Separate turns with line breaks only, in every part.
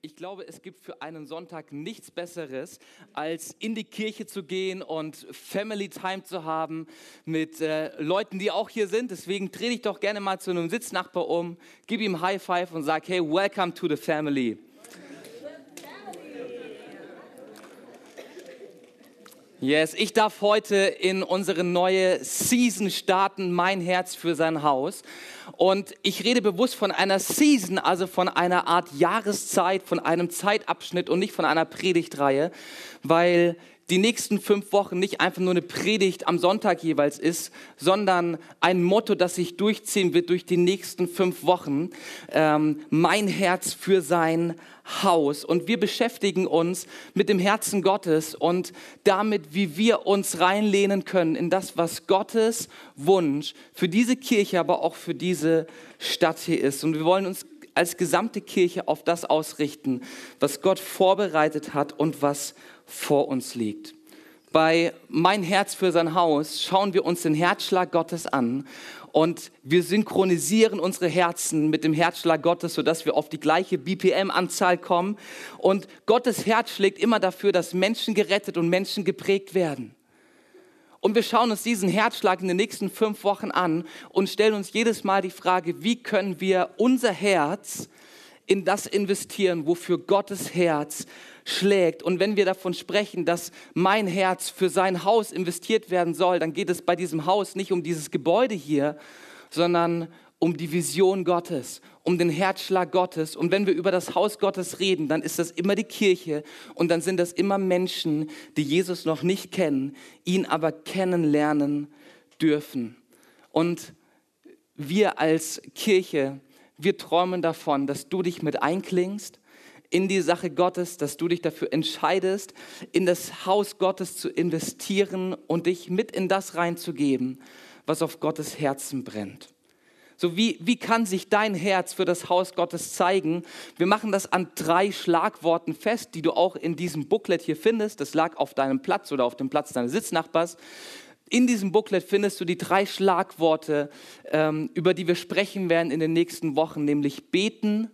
Ich glaube, es gibt für einen Sonntag nichts Besseres, als in die Kirche zu gehen und Family Time zu haben mit äh, Leuten, die auch hier sind. Deswegen dreh dich doch gerne mal zu einem Sitznachbar um, gib ihm High Five und sag, hey, welcome to the family. Yes, ich darf heute in unsere neue Season starten, mein Herz für sein Haus. Und ich rede bewusst von einer Season, also von einer Art Jahreszeit, von einem Zeitabschnitt und nicht von einer Predigtreihe, weil die nächsten fünf Wochen nicht einfach nur eine Predigt am Sonntag jeweils ist, sondern ein Motto, das sich durchziehen wird durch die nächsten fünf Wochen. Ähm, mein Herz für sein Haus. Und wir beschäftigen uns mit dem Herzen Gottes und damit, wie wir uns reinlehnen können in das, was Gottes Wunsch für diese Kirche, aber auch für diese Stadt hier ist. Und wir wollen uns als gesamte Kirche auf das ausrichten, was Gott vorbereitet hat und was vor uns liegt. Bei Mein Herz für sein Haus schauen wir uns den Herzschlag Gottes an und wir synchronisieren unsere Herzen mit dem Herzschlag Gottes, sodass wir auf die gleiche BPM-Anzahl kommen. Und Gottes Herz schlägt immer dafür, dass Menschen gerettet und Menschen geprägt werden. Und wir schauen uns diesen Herzschlag in den nächsten fünf Wochen an und stellen uns jedes Mal die Frage, wie können wir unser Herz in das investieren, wofür Gottes Herz schlägt. Und wenn wir davon sprechen, dass mein Herz für sein Haus investiert werden soll, dann geht es bei diesem Haus nicht um dieses Gebäude hier, sondern um die Vision Gottes, um den Herzschlag Gottes. Und wenn wir über das Haus Gottes reden, dann ist das immer die Kirche und dann sind das immer Menschen, die Jesus noch nicht kennen, ihn aber kennenlernen dürfen. Und wir als Kirche, wir träumen davon, dass du dich mit einklingst in die Sache Gottes, dass du dich dafür entscheidest, in das Haus Gottes zu investieren und dich mit in das reinzugeben, was auf Gottes Herzen brennt. So wie, wie kann sich dein Herz für das Haus Gottes zeigen? Wir machen das an drei Schlagworten fest, die du auch in diesem Booklet hier findest. Das lag auf deinem Platz oder auf dem Platz deines Sitznachbars. In diesem Booklet findest du die drei Schlagworte, ähm, über die wir sprechen werden in den nächsten Wochen, nämlich beten,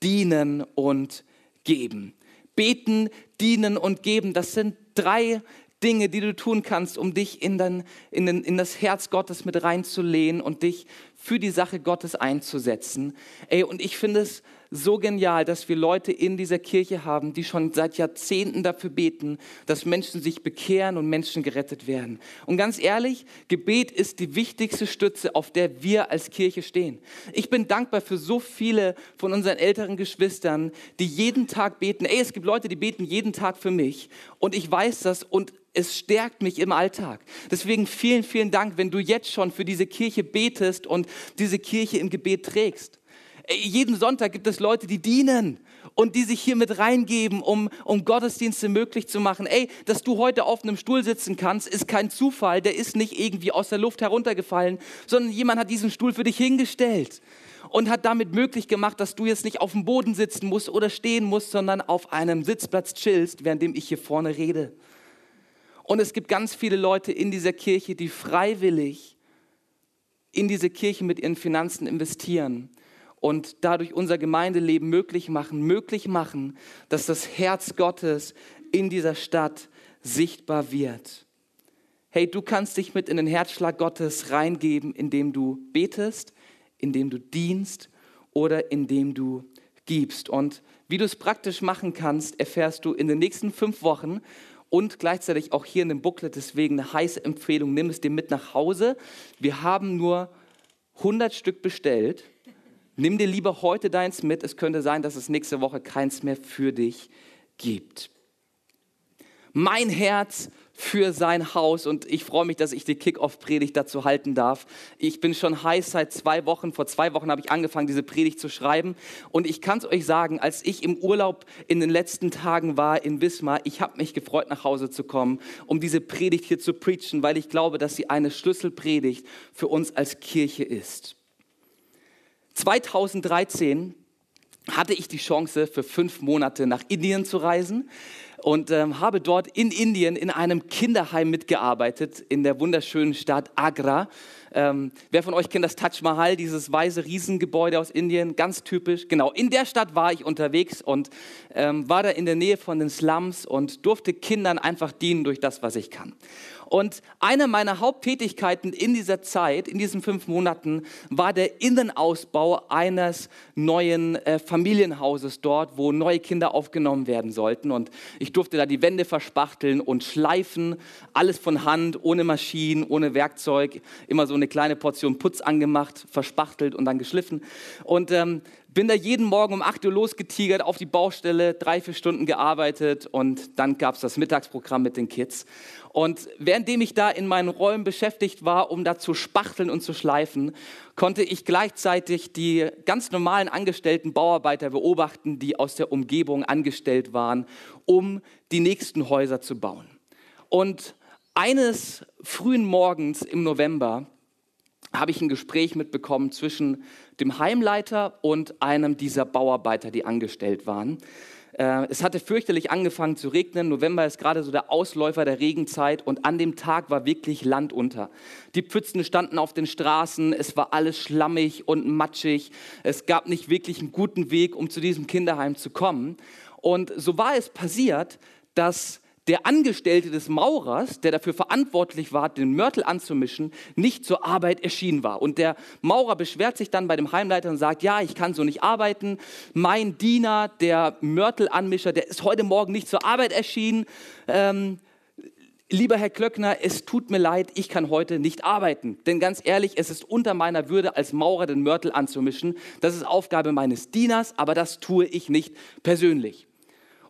dienen und geben. Beten, dienen und geben, das sind drei Dinge, die du tun kannst, um dich in, dein, in, den, in das Herz Gottes mit reinzulehnen und dich für die Sache Gottes einzusetzen. Ey, und ich finde es so genial, dass wir Leute in dieser Kirche haben, die schon seit Jahrzehnten dafür beten, dass Menschen sich bekehren und Menschen gerettet werden. Und ganz ehrlich, Gebet ist die wichtigste Stütze, auf der wir als Kirche stehen. Ich bin dankbar für so viele von unseren älteren Geschwistern, die jeden Tag beten. Ey, es gibt Leute, die beten jeden Tag für mich und ich weiß das und es stärkt mich im Alltag. Deswegen vielen, vielen Dank, wenn du jetzt schon für diese Kirche betest und diese Kirche im Gebet trägst. Jeden Sonntag gibt es Leute, die dienen und die sich hier mit reingeben, um, um Gottesdienste möglich zu machen. Ey, dass du heute auf einem Stuhl sitzen kannst, ist kein Zufall. Der ist nicht irgendwie aus der Luft heruntergefallen, sondern jemand hat diesen Stuhl für dich hingestellt und hat damit möglich gemacht, dass du jetzt nicht auf dem Boden sitzen musst oder stehen musst, sondern auf einem Sitzplatz chillst, währenddem ich hier vorne rede. Und es gibt ganz viele Leute in dieser Kirche, die freiwillig in diese Kirche mit ihren Finanzen investieren und dadurch unser Gemeindeleben möglich machen, möglich machen, dass das Herz Gottes in dieser Stadt sichtbar wird. Hey, du kannst dich mit in den Herzschlag Gottes reingeben, indem du betest, indem du dienst oder indem du gibst. Und wie du es praktisch machen kannst, erfährst du in den nächsten fünf Wochen und gleichzeitig auch hier in dem Booklet deswegen eine heiße Empfehlung, nimm es dir mit nach Hause. Wir haben nur 100 Stück bestellt Nimm dir lieber heute deins mit. Es könnte sein, dass es nächste Woche keins mehr für dich gibt. Mein Herz für sein Haus und ich freue mich, dass ich die Kick-Off-Predigt dazu halten darf. Ich bin schon heiß seit zwei Wochen. Vor zwei Wochen habe ich angefangen, diese Predigt zu schreiben und ich kann es euch sagen, als ich im Urlaub in den letzten Tagen war in Wismar, ich habe mich gefreut, nach Hause zu kommen, um diese Predigt hier zu preachen, weil ich glaube, dass sie eine Schlüsselpredigt für uns als Kirche ist. 2013 hatte ich die Chance, für fünf Monate nach Indien zu reisen und ähm, habe dort in Indien in einem Kinderheim mitgearbeitet, in der wunderschönen Stadt Agra. Ähm, wer von euch kennt das Taj Mahal, dieses weiße Riesengebäude aus Indien, ganz typisch. Genau, in der Stadt war ich unterwegs und ähm, war da in der Nähe von den Slums und durfte Kindern einfach dienen durch das, was ich kann. Und eine meiner Haupttätigkeiten in dieser Zeit, in diesen fünf Monaten, war der Innenausbau eines neuen äh, Familienhauses dort, wo neue Kinder aufgenommen werden sollten. Und ich durfte da die Wände verspachteln und schleifen, alles von Hand, ohne Maschinen, ohne Werkzeug, immer so eine kleine Portion Putz angemacht, verspachtelt und dann geschliffen. Und ähm, bin da jeden Morgen um 8 Uhr losgetigert auf die Baustelle, drei, vier Stunden gearbeitet und dann gab es das Mittagsprogramm mit den Kids. Und währenddem ich da in meinen Räumen beschäftigt war, um da zu spachteln und zu schleifen, konnte ich gleichzeitig die ganz normalen angestellten Bauarbeiter beobachten, die aus der Umgebung angestellt waren, um die nächsten Häuser zu bauen. Und eines frühen Morgens im November habe ich ein Gespräch mitbekommen zwischen dem Heimleiter und einem dieser Bauarbeiter, die angestellt waren. Äh, es hatte fürchterlich angefangen zu regnen. November ist gerade so der Ausläufer der Regenzeit und an dem Tag war wirklich Land unter. Die Pfützen standen auf den Straßen, es war alles schlammig und matschig. Es gab nicht wirklich einen guten Weg, um zu diesem Kinderheim zu kommen. Und so war es passiert, dass der Angestellte des Maurers, der dafür verantwortlich war, den Mörtel anzumischen, nicht zur Arbeit erschienen war. Und der Maurer beschwert sich dann bei dem Heimleiter und sagt, ja, ich kann so nicht arbeiten. Mein Diener, der Mörtelanmischer, der ist heute Morgen nicht zur Arbeit erschienen. Ähm, lieber Herr Klöckner, es tut mir leid, ich kann heute nicht arbeiten. Denn ganz ehrlich, es ist unter meiner Würde als Maurer den Mörtel anzumischen. Das ist Aufgabe meines Dieners, aber das tue ich nicht persönlich.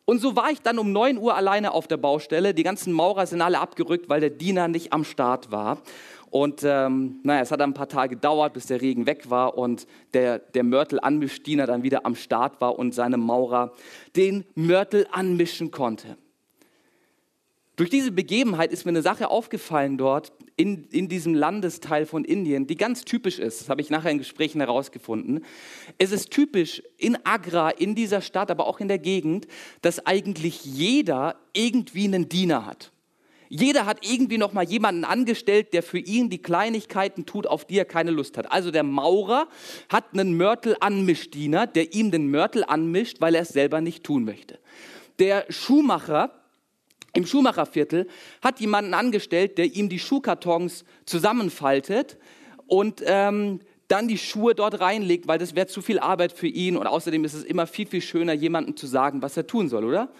Und so war ich dann um 9 Uhr alleine auf der Baustelle. Die ganzen Maurer sind alle abgerückt, weil der Diener nicht am Start war. Und ähm, naja, es hat ein paar Tage gedauert, bis der Regen weg war und der, der Mörtel-Anmischdiener dann wieder am Start war und seine Maurer den Mörtel anmischen konnte. Durch diese Begebenheit ist mir eine Sache aufgefallen dort in, in diesem Landesteil von Indien, die ganz typisch ist. Das habe ich nachher in Gesprächen herausgefunden. Es ist typisch in Agra, in dieser Stadt, aber auch in der Gegend, dass eigentlich jeder irgendwie einen Diener hat. Jeder hat irgendwie noch mal jemanden angestellt, der für ihn die Kleinigkeiten tut, auf die er keine Lust hat. Also der Maurer hat einen Mörtel-Anmischdiener, der ihm den Mörtel anmischt, weil er es selber nicht tun möchte. Der Schuhmacher im Schuhmacherviertel hat jemanden angestellt, der ihm die Schuhkartons zusammenfaltet und ähm, dann die Schuhe dort reinlegt, weil das wäre zu viel Arbeit für ihn und außerdem ist es immer viel, viel schöner, jemandem zu sagen, was er tun soll, oder?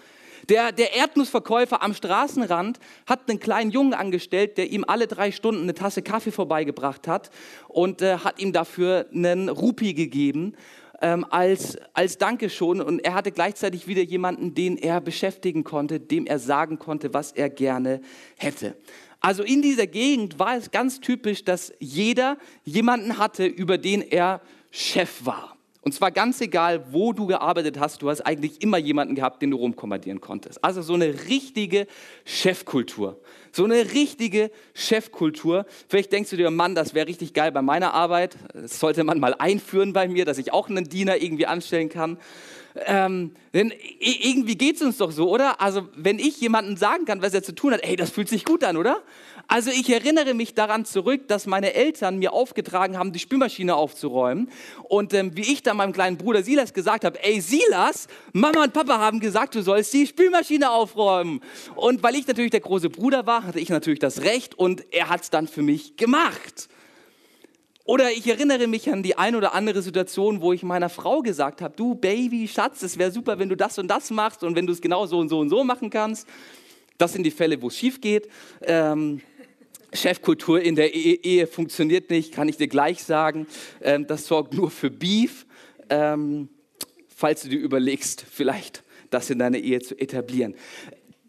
Der, der Erdnussverkäufer am Straßenrand hat einen kleinen Jungen angestellt, der ihm alle drei Stunden eine Tasse Kaffee vorbeigebracht hat und äh, hat ihm dafür einen Rupi gegeben ähm, als, als Dankeschön. Und er hatte gleichzeitig wieder jemanden, den er beschäftigen konnte, dem er sagen konnte, was er gerne hätte. Also in dieser Gegend war es ganz typisch, dass jeder jemanden hatte, über den er Chef war. Und zwar ganz egal, wo du gearbeitet hast, du hast eigentlich immer jemanden gehabt, den du rumkommandieren konntest. Also so eine richtige Chefkultur. So eine richtige Chefkultur. Vielleicht denkst du dir, Mann, das wäre richtig geil bei meiner Arbeit. Das sollte man mal einführen bei mir, dass ich auch einen Diener irgendwie anstellen kann. Ähm, denn irgendwie geht es uns doch so, oder? Also wenn ich jemandem sagen kann, was er zu tun hat, ey, das fühlt sich gut an, oder? Also ich erinnere mich daran zurück, dass meine Eltern mir aufgetragen haben, die Spülmaschine aufzuräumen. Und ähm, wie ich dann meinem kleinen Bruder Silas gesagt habe, ey Silas, Mama und Papa haben gesagt, du sollst die Spülmaschine aufräumen. Und weil ich natürlich der große Bruder war, hatte ich natürlich das Recht und er hat es dann für mich gemacht. Oder ich erinnere mich an die ein oder andere Situation, wo ich meiner Frau gesagt habe, du Baby, Schatz, es wäre super, wenn du das und das machst und wenn du es genau so und so und so machen kannst. Das sind die Fälle, wo es schief geht. Ähm, Chefkultur in der Ehe, Ehe, funktioniert nicht, kann ich dir gleich sagen. Ähm, das sorgt nur für Beef. Ähm, falls du dir überlegst, vielleicht das in deiner Ehe zu etablieren.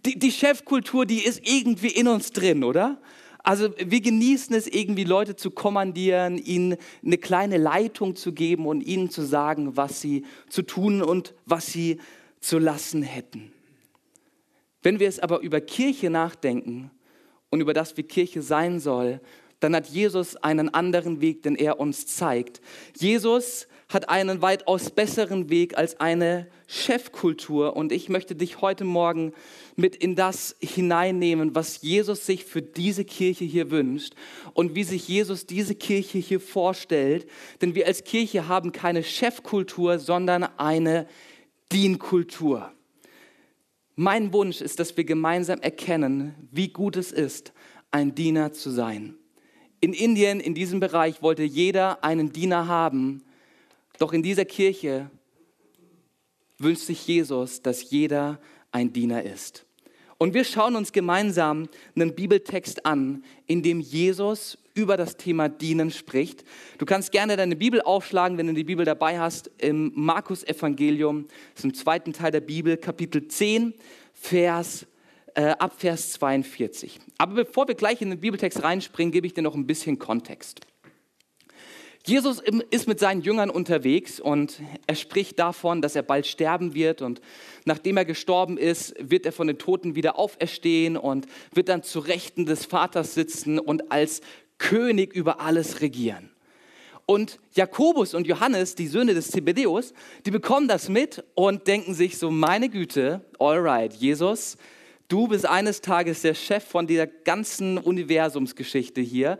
die, die Chefkultur, die ist irgendwie in uns drin, oder? Also wir genießen es irgendwie, Leute zu kommandieren, ihnen eine kleine Leitung zu geben und ihnen zu sagen, was sie zu tun und was sie zu lassen hätten. Wenn wir es aber über Kirche nachdenken und über das, wie Kirche sein soll, dann hat Jesus einen anderen Weg, den er uns zeigt. Jesus hat einen weitaus besseren Weg als eine Chefkultur. Und ich möchte dich heute Morgen mit in das hineinnehmen, was Jesus sich für diese Kirche hier wünscht und wie sich Jesus diese Kirche hier vorstellt. Denn wir als Kirche haben keine Chefkultur, sondern eine Dienkultur. Mein Wunsch ist, dass wir gemeinsam erkennen, wie gut es ist, ein Diener zu sein. In Indien, in diesem Bereich, wollte jeder einen Diener haben, doch in dieser Kirche wünscht sich Jesus, dass jeder ein Diener ist. Und wir schauen uns gemeinsam einen Bibeltext an, in dem Jesus über das Thema Dienen spricht. Du kannst gerne deine Bibel aufschlagen, wenn du die Bibel dabei hast, im Markus Evangelium, das ist im zweiten Teil der Bibel, Kapitel 10, Vers, äh, ab Vers 42. Aber bevor wir gleich in den Bibeltext reinspringen, gebe ich dir noch ein bisschen Kontext. Jesus ist mit seinen Jüngern unterwegs und er spricht davon, dass er bald sterben wird und nachdem er gestorben ist, wird er von den Toten wieder auferstehen und wird dann zu Rechten des Vaters sitzen und als König über alles regieren. Und Jakobus und Johannes, die Söhne des Zebedeus, die bekommen das mit und denken sich so, meine Güte, alright, Jesus, du bist eines Tages der Chef von dieser ganzen Universumsgeschichte hier.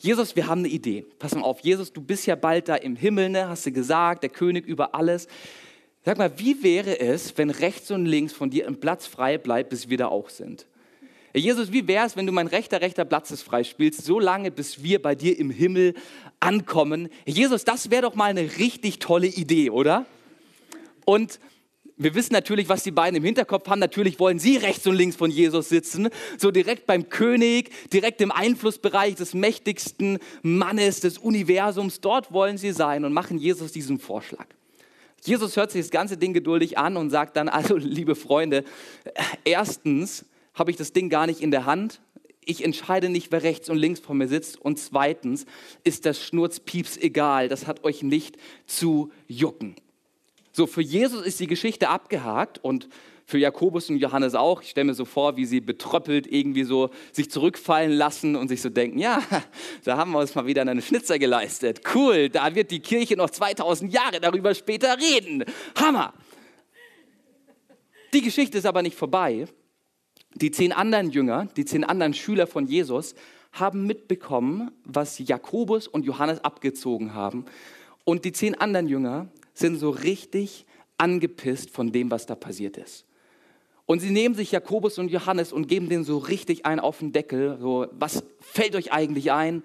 Jesus, wir haben eine Idee. Pass mal auf, Jesus, du bist ja bald da im Himmel, ne? hast du gesagt, der König über alles. Sag mal, wie wäre es, wenn rechts und links von dir ein Platz frei bleibt, bis wir da auch sind? Jesus, wie wäre es, wenn du mein rechter, rechter Platz ist frei spielst, so lange, bis wir bei dir im Himmel ankommen? Jesus, das wäre doch mal eine richtig tolle Idee, oder? Und wir wissen natürlich, was die beiden im Hinterkopf haben. Natürlich wollen sie rechts und links von Jesus sitzen, so direkt beim König, direkt im Einflussbereich des mächtigsten Mannes des Universums. Dort wollen sie sein und machen Jesus diesen Vorschlag. Jesus hört sich das ganze Ding geduldig an und sagt dann, also liebe Freunde, erstens habe ich das Ding gar nicht in der Hand. Ich entscheide nicht, wer rechts und links von mir sitzt. Und zweitens ist das Schnurzpieps egal. Das hat euch nicht zu jucken. So, für Jesus ist die Geschichte abgehakt und für Jakobus und Johannes auch. Ich stelle mir so vor, wie sie betröppelt irgendwie so sich zurückfallen lassen und sich so denken, ja, da haben wir uns mal wieder einen Schnitzer geleistet. Cool, da wird die Kirche noch 2000 Jahre darüber später reden. Hammer. Die Geschichte ist aber nicht vorbei. Die zehn anderen Jünger, die zehn anderen Schüler von Jesus haben mitbekommen, was Jakobus und Johannes abgezogen haben. Und die zehn anderen Jünger sind so richtig angepisst von dem, was da passiert ist. Und sie nehmen sich Jakobus und Johannes und geben denen so richtig einen auf den Deckel. So, was fällt euch eigentlich ein?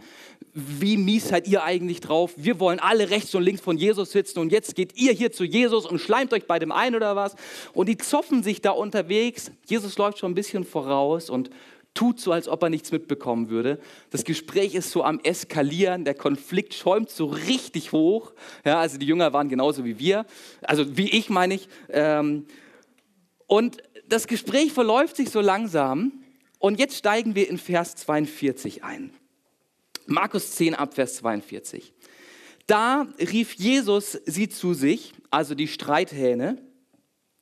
Wie mies seid ihr eigentlich drauf? Wir wollen alle rechts und links von Jesus sitzen und jetzt geht ihr hier zu Jesus und schleimt euch bei dem ein oder was? Und die zoffen sich da unterwegs. Jesus läuft schon ein bisschen voraus und tut so, als ob er nichts mitbekommen würde. Das Gespräch ist so am Eskalieren, der Konflikt schäumt so richtig hoch. Ja, also die Jünger waren genauso wie wir, also wie ich meine ich. Ähm, und das Gespräch verläuft sich so langsam und jetzt steigen wir in Vers 42 ein. Markus 10 ab Vers 42. Da rief Jesus sie zu sich, also die Streithähne,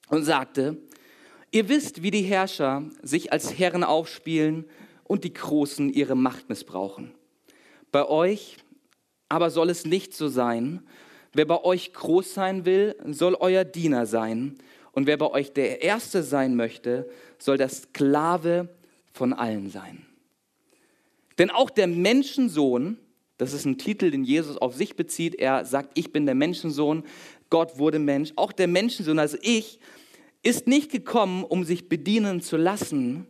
und sagte, Ihr wisst, wie die Herrscher sich als Herren aufspielen und die Großen ihre Macht missbrauchen. Bei euch aber soll es nicht so sein. Wer bei euch groß sein will, soll euer Diener sein. Und wer bei euch der Erste sein möchte, soll der Sklave von allen sein. Denn auch der Menschensohn, das ist ein Titel, den Jesus auf sich bezieht, er sagt, ich bin der Menschensohn, Gott wurde Mensch, auch der Menschensohn, also ich, ist nicht gekommen, um sich bedienen zu lassen,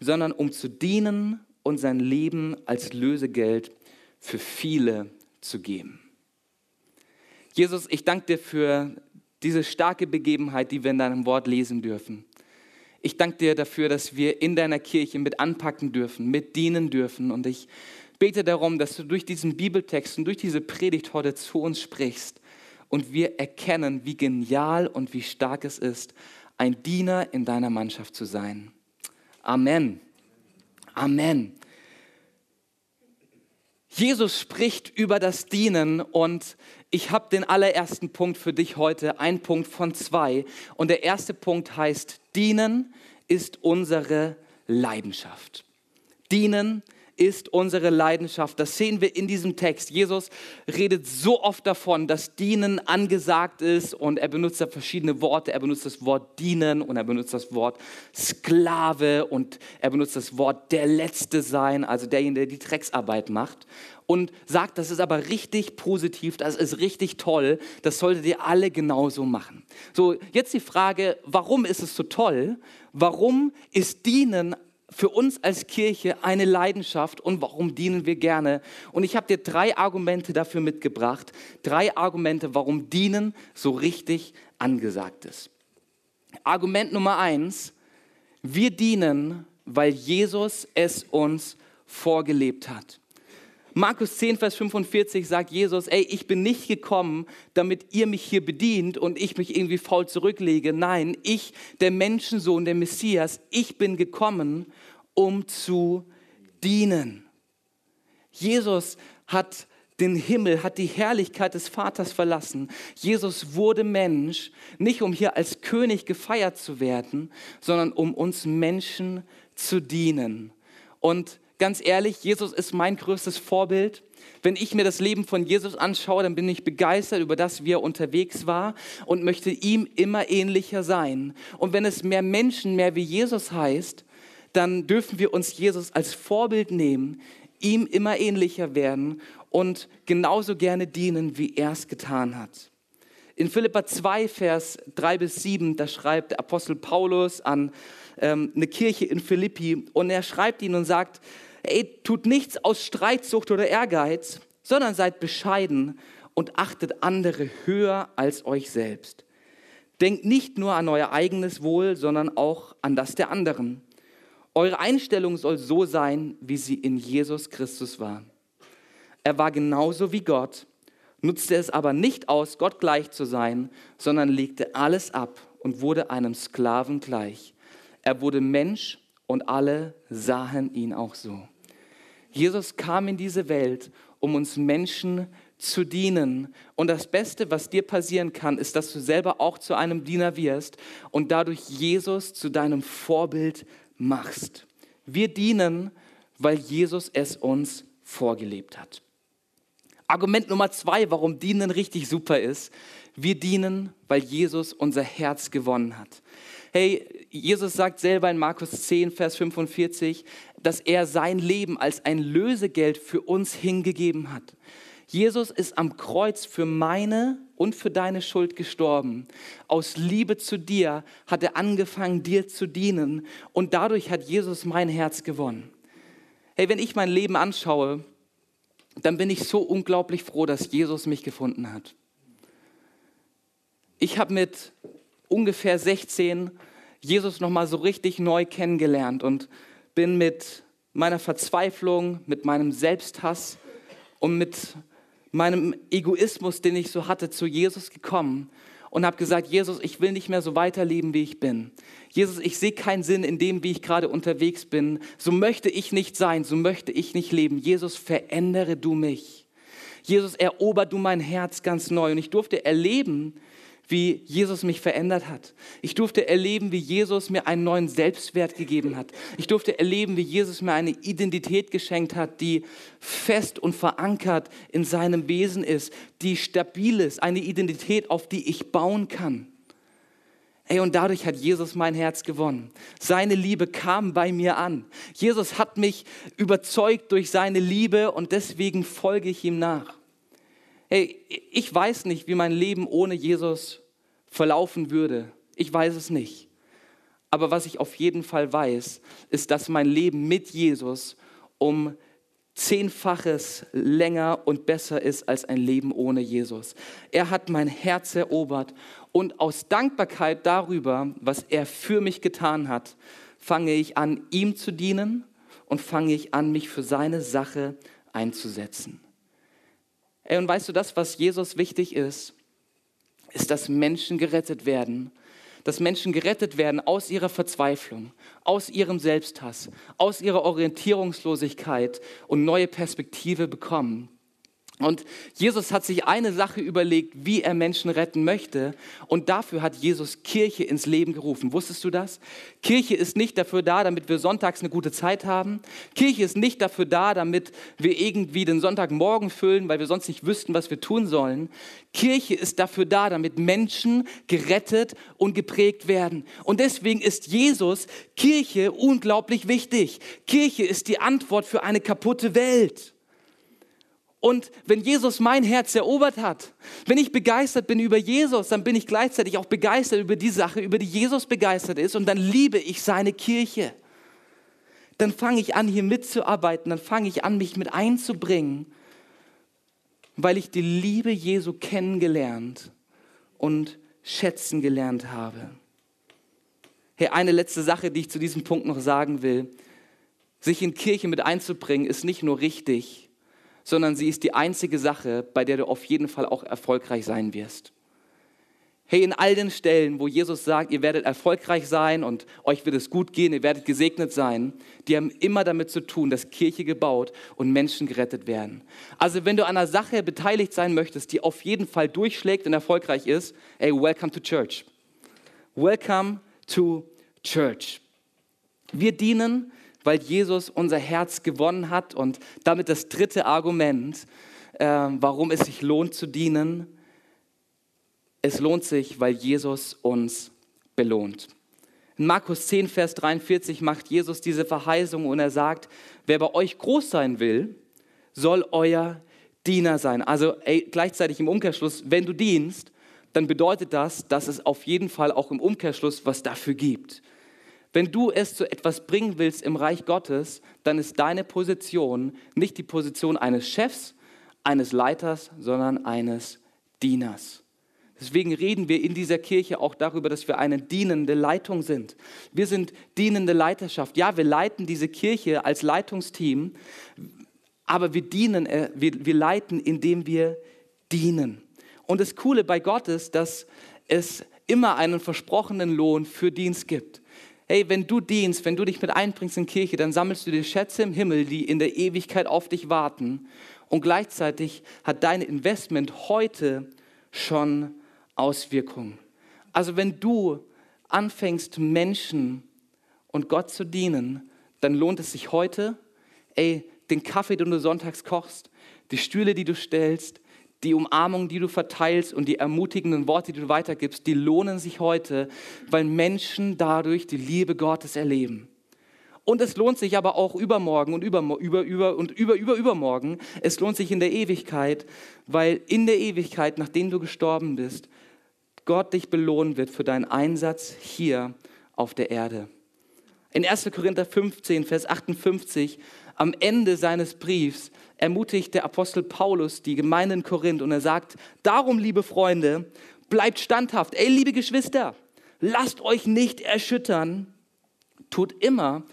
sondern um zu dienen und sein Leben als Lösegeld für viele zu geben. Jesus, ich danke dir für diese starke Begebenheit, die wir in deinem Wort lesen dürfen. Ich danke dir dafür, dass wir in deiner Kirche mit anpacken dürfen, mit dienen dürfen. Und ich bete darum, dass du durch diesen Bibeltext und durch diese Predigt heute zu uns sprichst und wir erkennen, wie genial und wie stark es ist, ein Diener in deiner Mannschaft zu sein. Amen. Amen. Jesus spricht über das Dienen und ich habe den allerersten Punkt für dich heute, ein Punkt von zwei. Und der erste Punkt heißt, dienen ist unsere Leidenschaft. Dienen ist unsere Leidenschaft. Das sehen wir in diesem Text. Jesus redet so oft davon, dass Dienen angesagt ist und er benutzt da verschiedene Worte. Er benutzt das Wort dienen und er benutzt das Wort Sklave und er benutzt das Wort der Letzte sein, also derjenige, der die Drecksarbeit macht und sagt, das ist aber richtig positiv, das ist richtig toll, das solltet ihr alle genauso machen. So, jetzt die Frage, warum ist es so toll? Warum ist Dienen für uns als Kirche eine Leidenschaft und warum dienen wir gerne. Und ich habe dir drei Argumente dafür mitgebracht. Drei Argumente, warum dienen so richtig angesagt ist. Argument Nummer eins, wir dienen, weil Jesus es uns vorgelebt hat. Markus 10, Vers 45 sagt Jesus, ey, ich bin nicht gekommen, damit ihr mich hier bedient und ich mich irgendwie faul zurücklege. Nein, ich, der Menschensohn, der Messias, ich bin gekommen, um zu dienen. Jesus hat den Himmel, hat die Herrlichkeit des Vaters verlassen. Jesus wurde Mensch, nicht um hier als König gefeiert zu werden, sondern um uns Menschen zu dienen. Und ganz ehrlich, Jesus ist mein größtes Vorbild. Wenn ich mir das Leben von Jesus anschaue, dann bin ich begeistert über das, wie er unterwegs war und möchte ihm immer ähnlicher sein. Und wenn es mehr Menschen, mehr wie Jesus heißt, dann dürfen wir uns Jesus als Vorbild nehmen, ihm immer ähnlicher werden und genauso gerne dienen, wie er es getan hat. In Philippa 2, Vers 3 bis 7, da schreibt der Apostel Paulus an ähm, eine Kirche in Philippi und er schreibt ihnen und sagt, ey, tut nichts aus Streitsucht oder Ehrgeiz, sondern seid bescheiden und achtet andere höher als euch selbst. Denkt nicht nur an euer eigenes Wohl, sondern auch an das der anderen. Eure Einstellung soll so sein, wie sie in Jesus Christus war. Er war genauso wie Gott, nutzte es aber nicht aus, Gott gleich zu sein, sondern legte alles ab und wurde einem Sklaven gleich. Er wurde Mensch und alle sahen ihn auch so. Jesus kam in diese Welt, um uns Menschen zu dienen. Und das Beste, was dir passieren kann, ist, dass du selber auch zu einem Diener wirst und dadurch Jesus zu deinem Vorbild machst. Wir dienen, weil Jesus es uns vorgelebt hat. Argument Nummer zwei, warum Dienen richtig super ist. Wir dienen, weil Jesus unser Herz gewonnen hat. Hey, Jesus sagt selber in Markus 10, Vers 45, dass er sein Leben als ein Lösegeld für uns hingegeben hat. Jesus ist am Kreuz für meine und für deine Schuld gestorben. Aus Liebe zu dir hat er angefangen, dir zu dienen und dadurch hat Jesus mein Herz gewonnen. Hey, wenn ich mein Leben anschaue, dann bin ich so unglaublich froh, dass Jesus mich gefunden hat. Ich habe mit ungefähr 16 Jesus noch mal so richtig neu kennengelernt und bin mit meiner Verzweiflung, mit meinem Selbsthass und mit meinem Egoismus, den ich so hatte, zu Jesus gekommen und habe gesagt, Jesus, ich will nicht mehr so weiterleben, wie ich bin. Jesus, ich sehe keinen Sinn in dem, wie ich gerade unterwegs bin. So möchte ich nicht sein, so möchte ich nicht leben. Jesus, verändere du mich. Jesus, erober du mein Herz ganz neu. Und ich durfte erleben, wie Jesus mich verändert hat. Ich durfte erleben, wie Jesus mir einen neuen Selbstwert gegeben hat. Ich durfte erleben, wie Jesus mir eine Identität geschenkt hat, die fest und verankert in seinem Wesen ist, die stabil ist, eine Identität, auf die ich bauen kann. Ey, und dadurch hat Jesus mein Herz gewonnen. Seine Liebe kam bei mir an. Jesus hat mich überzeugt durch seine Liebe und deswegen folge ich ihm nach. Hey, ich weiß nicht, wie mein Leben ohne Jesus verlaufen würde. Ich weiß es nicht. Aber was ich auf jeden Fall weiß, ist, dass mein Leben mit Jesus um zehnfaches länger und besser ist als ein Leben ohne Jesus. Er hat mein Herz erobert und aus Dankbarkeit darüber, was er für mich getan hat, fange ich an, ihm zu dienen und fange ich an, mich für seine Sache einzusetzen. Ey, und weißt du das, was Jesus wichtig ist? Ist, dass Menschen gerettet werden, dass Menschen gerettet werden aus ihrer Verzweiflung, aus ihrem Selbsthass, aus ihrer Orientierungslosigkeit und neue Perspektive bekommen. Und Jesus hat sich eine Sache überlegt, wie er Menschen retten möchte. Und dafür hat Jesus Kirche ins Leben gerufen. Wusstest du das? Kirche ist nicht dafür da, damit wir sonntags eine gute Zeit haben. Kirche ist nicht dafür da, damit wir irgendwie den Sonntagmorgen füllen, weil wir sonst nicht wüssten, was wir tun sollen. Kirche ist dafür da, damit Menschen gerettet und geprägt werden. Und deswegen ist Jesus Kirche unglaublich wichtig. Kirche ist die Antwort für eine kaputte Welt. Und wenn Jesus mein Herz erobert hat, wenn ich begeistert bin über Jesus, dann bin ich gleichzeitig auch begeistert über die Sache, über die Jesus begeistert ist. Und dann liebe ich seine Kirche. Dann fange ich an, hier mitzuarbeiten. Dann fange ich an, mich mit einzubringen, weil ich die Liebe Jesu kennengelernt und schätzen gelernt habe. Hey, eine letzte Sache, die ich zu diesem Punkt noch sagen will. Sich in Kirche mit einzubringen, ist nicht nur richtig, sondern sie ist die einzige Sache, bei der du auf jeden Fall auch erfolgreich sein wirst. Hey, in all den Stellen, wo Jesus sagt, ihr werdet erfolgreich sein und euch wird es gut gehen, ihr werdet gesegnet sein, die haben immer damit zu tun, dass Kirche gebaut und Menschen gerettet werden. Also wenn du an einer Sache beteiligt sein möchtest, die auf jeden Fall durchschlägt und erfolgreich ist, hey, welcome to church. Welcome to church. Wir dienen weil Jesus unser Herz gewonnen hat. Und damit das dritte Argument, äh, warum es sich lohnt zu dienen. Es lohnt sich, weil Jesus uns belohnt. In Markus 10, Vers 43 macht Jesus diese Verheißung und er sagt, wer bei euch groß sein will, soll euer Diener sein. Also ey, gleichzeitig im Umkehrschluss, wenn du dienst, dann bedeutet das, dass es auf jeden Fall auch im Umkehrschluss was dafür gibt. Wenn du es zu etwas bringen willst im Reich Gottes, dann ist deine Position nicht die Position eines Chefs, eines Leiters, sondern eines Dieners. Deswegen reden wir in dieser Kirche auch darüber, dass wir eine dienende Leitung sind. Wir sind dienende Leiterschaft. Ja, wir leiten diese Kirche als Leitungsteam, aber wir dienen, äh, wir, wir leiten, indem wir dienen. Und das Coole bei Gott ist, dass es immer einen versprochenen Lohn für Dienst gibt hey, wenn du dienst, wenn du dich mit einbringst in Kirche, dann sammelst du dir Schätze im Himmel, die in der Ewigkeit auf dich warten. Und gleichzeitig hat dein Investment heute schon Auswirkungen. Also wenn du anfängst, Menschen und Gott zu dienen, dann lohnt es sich heute, ey, den Kaffee, den du sonntags kochst, die Stühle, die du stellst, die Umarmung, die du verteilst und die ermutigenden Worte, die du weitergibst, die lohnen sich heute, weil Menschen dadurch die Liebe Gottes erleben. Und es lohnt sich aber auch übermorgen und über, über, über, und über, über, übermorgen. Es lohnt sich in der Ewigkeit, weil in der Ewigkeit, nachdem du gestorben bist, Gott dich belohnen wird für deinen Einsatz hier auf der Erde. In 1. Korinther 15, Vers 58, am Ende seines Briefs, ermutigt der Apostel Paulus die Gemeinde in Korinth und er sagt, darum, liebe Freunde, bleibt standhaft. Ey, liebe Geschwister, lasst euch nicht erschüttern. Tut immer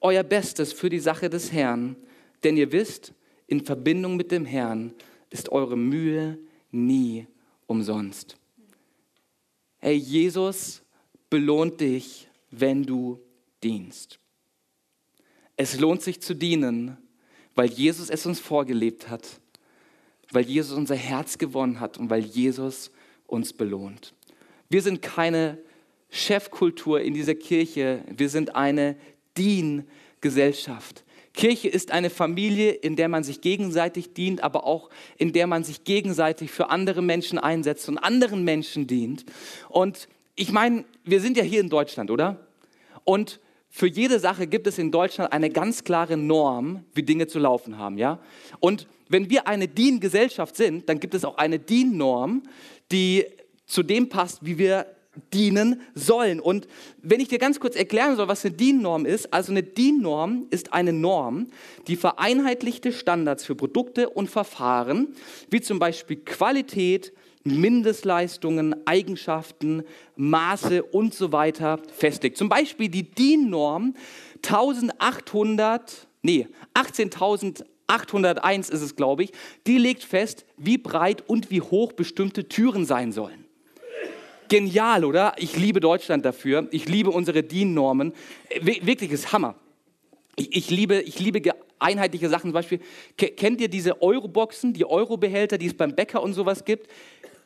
euer Bestes für die Sache des Herrn, denn ihr wisst, in Verbindung mit dem Herrn ist eure Mühe nie umsonst. Hey, Jesus belohnt dich, wenn du dienst. Es lohnt sich zu dienen, weil Jesus es uns vorgelebt hat, weil Jesus unser Herz gewonnen hat und weil Jesus uns belohnt. Wir sind keine Chefkultur in dieser Kirche, wir sind eine Diengesellschaft. Kirche ist eine Familie, in der man sich gegenseitig dient, aber auch in der man sich gegenseitig für andere Menschen einsetzt und anderen Menschen dient. Und ich meine, wir sind ja hier in Deutschland, oder? Und für jede Sache gibt es in Deutschland eine ganz klare Norm, wie Dinge zu laufen haben, ja? Und wenn wir eine DIN-Gesellschaft sind, dann gibt es auch eine DIN-Norm, die zu dem passt, wie wir dienen sollen. Und wenn ich dir ganz kurz erklären soll, was eine DIN-Norm ist, also eine DIN-Norm ist eine Norm, die vereinheitlichte Standards für Produkte und Verfahren, wie zum Beispiel Qualität, Mindestleistungen, Eigenschaften, Maße und so weiter festlegt. Zum Beispiel die DIN-Norm 1800, nee, 18.801 ist es, glaube ich, die legt fest, wie breit und wie hoch bestimmte Türen sein sollen. Genial, oder? Ich liebe Deutschland dafür. Ich liebe unsere DIN-Normen. Wirklich, ist Hammer. Ich, ich, liebe, ich liebe einheitliche Sachen. Zum Beispiel, kennt ihr diese Euro-Boxen, die Euro-Behälter, die es beim Bäcker und sowas gibt?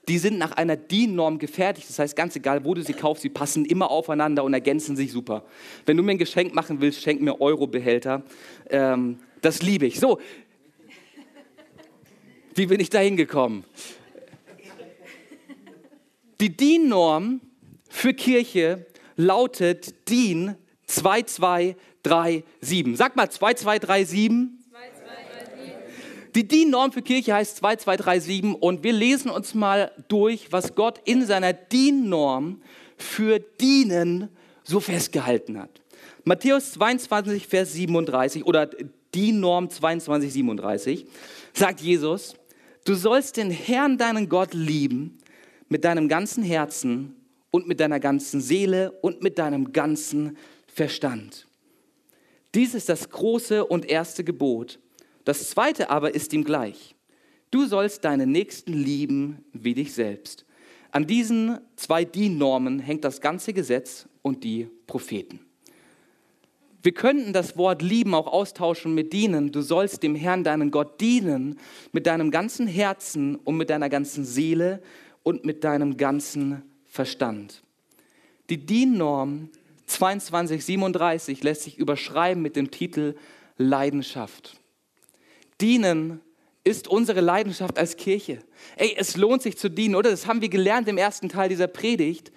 Die sind nach einer DIN-Norm gefertigt. Das heißt, ganz egal, wo du sie kaufst, sie passen immer aufeinander und ergänzen sich super. Wenn du mir ein Geschenk machen willst, schenk mir Euro-Behälter. Ähm, das liebe ich. So, wie bin ich da hingekommen? Die DIN-Norm für Kirche lautet DIN 2237. Sag mal 2237. Die DIN-Norm für Kirche heißt 2237 und wir lesen uns mal durch, was Gott in seiner DIN-Norm für Dienen so festgehalten hat. Matthäus 22, Vers 37 oder DIN-Norm 22, 37 sagt Jesus, du sollst den Herrn, deinen Gott, lieben mit deinem ganzen Herzen und mit deiner ganzen Seele und mit deinem ganzen Verstand. Dies ist das große und erste Gebot. Das zweite aber ist ihm gleich. Du sollst deinen Nächsten lieben wie dich selbst. An diesen zwei DIN-Normen hängt das ganze Gesetz und die Propheten. Wir könnten das Wort lieben auch austauschen mit dienen. Du sollst dem Herrn, deinen Gott, dienen mit deinem ganzen Herzen und mit deiner ganzen Seele und mit deinem ganzen Verstand. Die DIN-Norm 2237 lässt sich überschreiben mit dem Titel Leidenschaft. Dienen ist unsere Leidenschaft als Kirche. Ey, es lohnt sich zu dienen, oder? Das haben wir gelernt im ersten Teil dieser Predigt.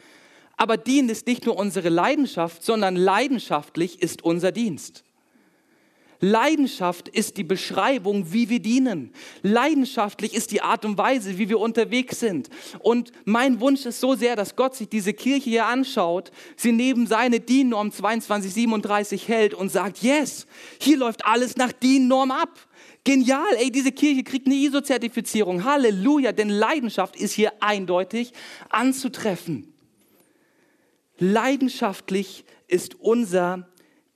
Aber dienen ist nicht nur unsere Leidenschaft, sondern leidenschaftlich ist unser Dienst. Leidenschaft ist die Beschreibung, wie wir dienen. Leidenschaftlich ist die Art und Weise, wie wir unterwegs sind. Und mein Wunsch ist so sehr, dass Gott sich diese Kirche hier anschaut, sie neben seine DIN-Norm 2237 hält und sagt, yes, hier läuft alles nach DIN-Norm ab. Genial, ey, diese Kirche kriegt eine ISO-Zertifizierung. Halleluja, denn Leidenschaft ist hier eindeutig anzutreffen. Leidenschaftlich ist unser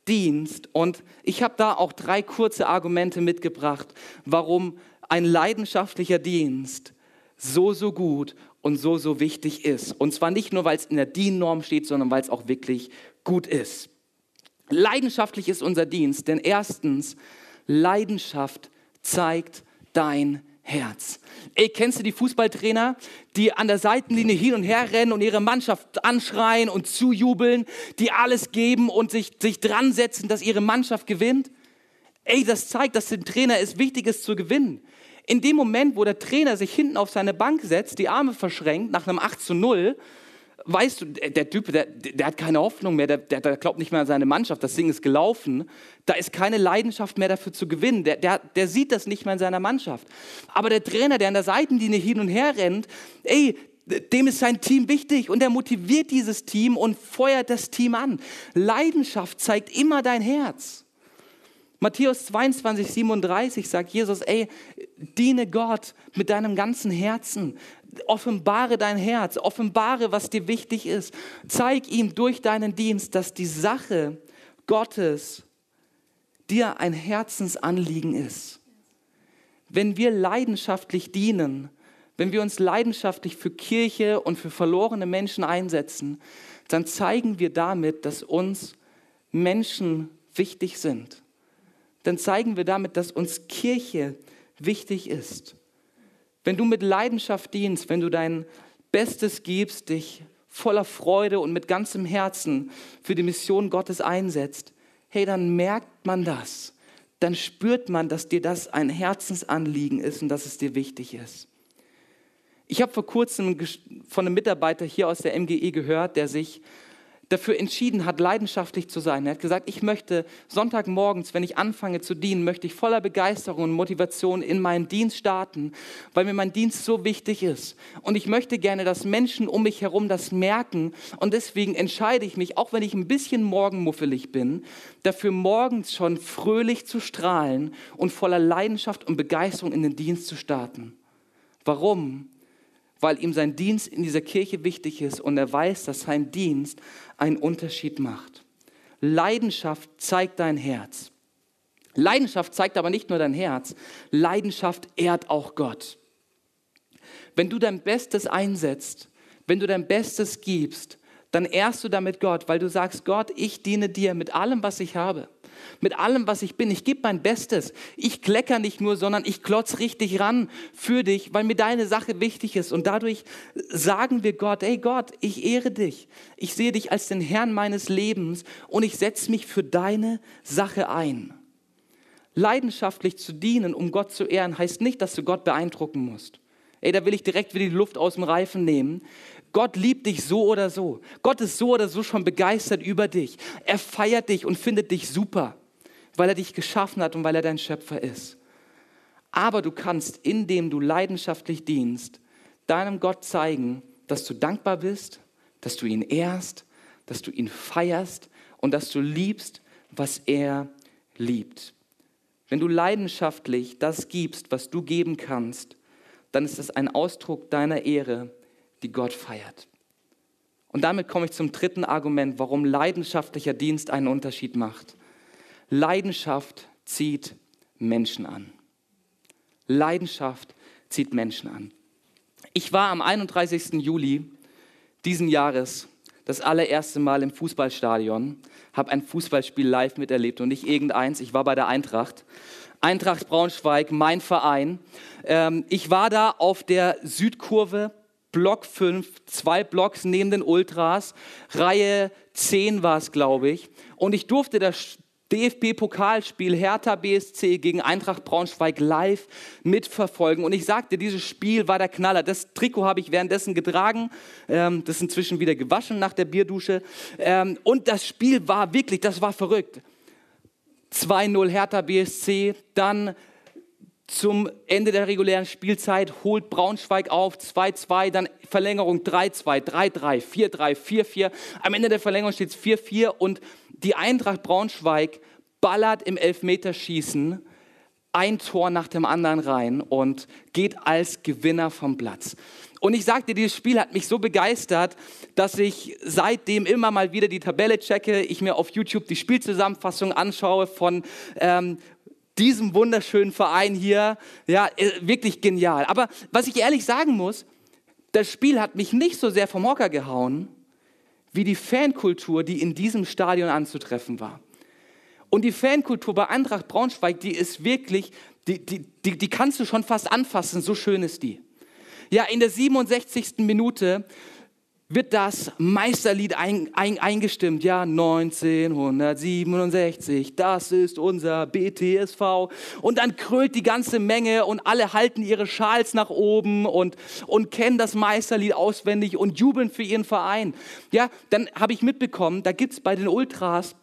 Dienst. Und ich habe da auch drei kurze Argumente mitgebracht, warum ein leidenschaftlicher Dienst so, so gut und so, so wichtig ist. Und zwar nicht nur, weil es in der DIN-Norm steht, sondern weil es auch wirklich gut ist. Leidenschaftlich ist unser Dienst, denn erstens, Leidenschaft zeigt dein Herz. Ey, kennst du die Fußballtrainer, die an der Seitenlinie hin und her rennen und ihre Mannschaft anschreien und zujubeln, die alles geben und sich, sich dran setzen, dass ihre Mannschaft gewinnt? Ey, das zeigt, dass dem Trainer es wichtig ist zu gewinnen. In dem Moment, wo der Trainer sich hinten auf seine Bank setzt, die Arme verschränkt, nach einem 8 zu 0, weißt du, der Typ, der, der hat keine Hoffnung mehr, der, der, glaubt nicht mehr an seine Mannschaft, das Ding ist gelaufen, da ist keine Leidenschaft mehr dafür zu gewinnen, der, der, der sieht das nicht mehr in seiner Mannschaft. Aber der Trainer, der an der Seitenlinie hin und her rennt, ey, dem ist sein Team wichtig und er motiviert dieses Team und feuert das Team an. Leidenschaft zeigt immer dein Herz. Matthäus 22, 37 sagt Jesus, ey, diene Gott mit deinem ganzen Herzen, offenbare dein Herz, offenbare, was dir wichtig ist. Zeig ihm durch deinen Dienst, dass die Sache Gottes dir ein Herzensanliegen ist. Wenn wir leidenschaftlich dienen, wenn wir uns leidenschaftlich für Kirche und für verlorene Menschen einsetzen, dann zeigen wir damit, dass uns Menschen wichtig sind. Dann zeigen wir damit, dass uns Kirche wichtig ist. Wenn du mit Leidenschaft dienst, wenn du dein Bestes gibst, dich voller Freude und mit ganzem Herzen für die Mission Gottes einsetzt, hey, dann merkt man das. Dann spürt man, dass dir das ein Herzensanliegen ist und dass es dir wichtig ist. Ich habe vor kurzem von einem Mitarbeiter hier aus der MGE gehört, der sich dafür entschieden hat, leidenschaftlich zu sein. Er hat gesagt, ich möchte Sonntagmorgens, wenn ich anfange zu dienen, möchte ich voller Begeisterung und Motivation in meinen Dienst starten, weil mir mein Dienst so wichtig ist. Und ich möchte gerne, dass Menschen um mich herum das merken. Und deswegen entscheide ich mich, auch wenn ich ein bisschen morgenmuffelig bin, dafür morgens schon fröhlich zu strahlen und voller Leidenschaft und Begeisterung in den Dienst zu starten. Warum? weil ihm sein Dienst in dieser Kirche wichtig ist und er weiß, dass sein Dienst einen Unterschied macht. Leidenschaft zeigt dein Herz. Leidenschaft zeigt aber nicht nur dein Herz, Leidenschaft ehrt auch Gott. Wenn du dein Bestes einsetzt, wenn du dein Bestes gibst, dann ehrst du damit Gott, weil du sagst, Gott, ich diene dir mit allem, was ich habe mit allem, was ich bin. Ich gebe mein Bestes. Ich klecker nicht nur, sondern ich klotz richtig ran für dich, weil mir deine Sache wichtig ist. Und dadurch sagen wir Gott, hey Gott, ich ehre dich. Ich sehe dich als den Herrn meines Lebens und ich setze mich für deine Sache ein. Leidenschaftlich zu dienen, um Gott zu ehren, heißt nicht, dass du Gott beeindrucken musst. Ey, da will ich direkt wieder die Luft aus dem Reifen nehmen. Gott liebt dich so oder so. Gott ist so oder so schon begeistert über dich. Er feiert dich und findet dich super, weil er dich geschaffen hat und weil er dein Schöpfer ist. Aber du kannst, indem du leidenschaftlich dienst, deinem Gott zeigen, dass du dankbar bist, dass du ihn ehrst, dass du ihn feierst und dass du liebst, was er liebt. Wenn du leidenschaftlich das gibst, was du geben kannst, dann ist es ein Ausdruck deiner Ehre die Gott feiert. Und damit komme ich zum dritten Argument, warum leidenschaftlicher Dienst einen Unterschied macht. Leidenschaft zieht Menschen an. Leidenschaft zieht Menschen an. Ich war am 31. Juli diesen Jahres das allererste Mal im Fußballstadion, habe ein Fußballspiel live miterlebt und nicht irgendeins. Ich war bei der Eintracht. Eintracht Braunschweig, mein Verein. Ähm, ich war da auf der Südkurve Block 5, zwei Blocks neben den Ultras, Reihe 10 war es, glaube ich. Und ich durfte das DFB-Pokalspiel Hertha BSC gegen Eintracht Braunschweig live mitverfolgen. Und ich sagte, dieses Spiel war der Knaller. Das Trikot habe ich währenddessen getragen. Ähm, das ist inzwischen wieder gewaschen nach der Bierdusche. Ähm, und das Spiel war wirklich, das war verrückt. 2-0 Hertha BSC, dann zum Ende der regulären Spielzeit holt Braunschweig auf 2-2, dann Verlängerung 3-2, 3-3, 4-3, 4-4. Am Ende der Verlängerung steht es 4-4 und die Eintracht Braunschweig ballert im Elfmeterschießen ein Tor nach dem anderen rein und geht als Gewinner vom Platz. Und ich sagte, dieses Spiel hat mich so begeistert, dass ich seitdem immer mal wieder die Tabelle checke, ich mir auf YouTube die Spielzusammenfassung anschaue von ähm, diesem wunderschönen Verein hier. Ja, äh, wirklich genial. Aber was ich ehrlich sagen muss, das Spiel hat mich nicht so sehr vom Hocker gehauen, wie die Fankultur, die in diesem Stadion anzutreffen war. Und die Fankultur bei Eintracht Braunschweig, die ist wirklich, die, die, die, die kannst du schon fast anfassen, so schön ist die. Ja, in der 67. Minute wird das Meisterlied ein, ein, eingestimmt. Ja, 1967, das ist unser BTSV. Und dann krölt die ganze Menge und alle halten ihre Schals nach oben und, und kennen das Meisterlied auswendig und jubeln für ihren Verein. Ja, dann habe ich mitbekommen, da gibt es bei den Ultras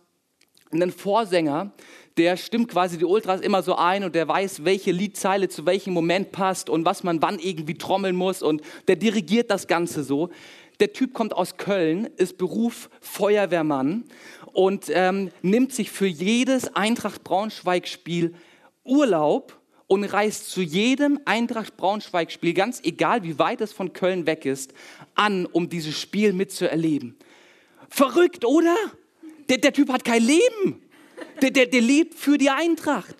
einen Vorsänger, der stimmt quasi die Ultras immer so ein und der weiß, welche Liedzeile zu welchem Moment passt und was man wann irgendwie trommeln muss und der dirigiert das Ganze so. Der Typ kommt aus Köln, ist Beruf Feuerwehrmann und ähm, nimmt sich für jedes Eintracht Braunschweig-Spiel Urlaub und reist zu jedem Eintracht Braunschweig-Spiel, ganz egal wie weit es von Köln weg ist, an, um dieses Spiel mitzuerleben. Verrückt, oder? Der, der Typ hat kein Leben. Der, der, der lebt für die Eintracht.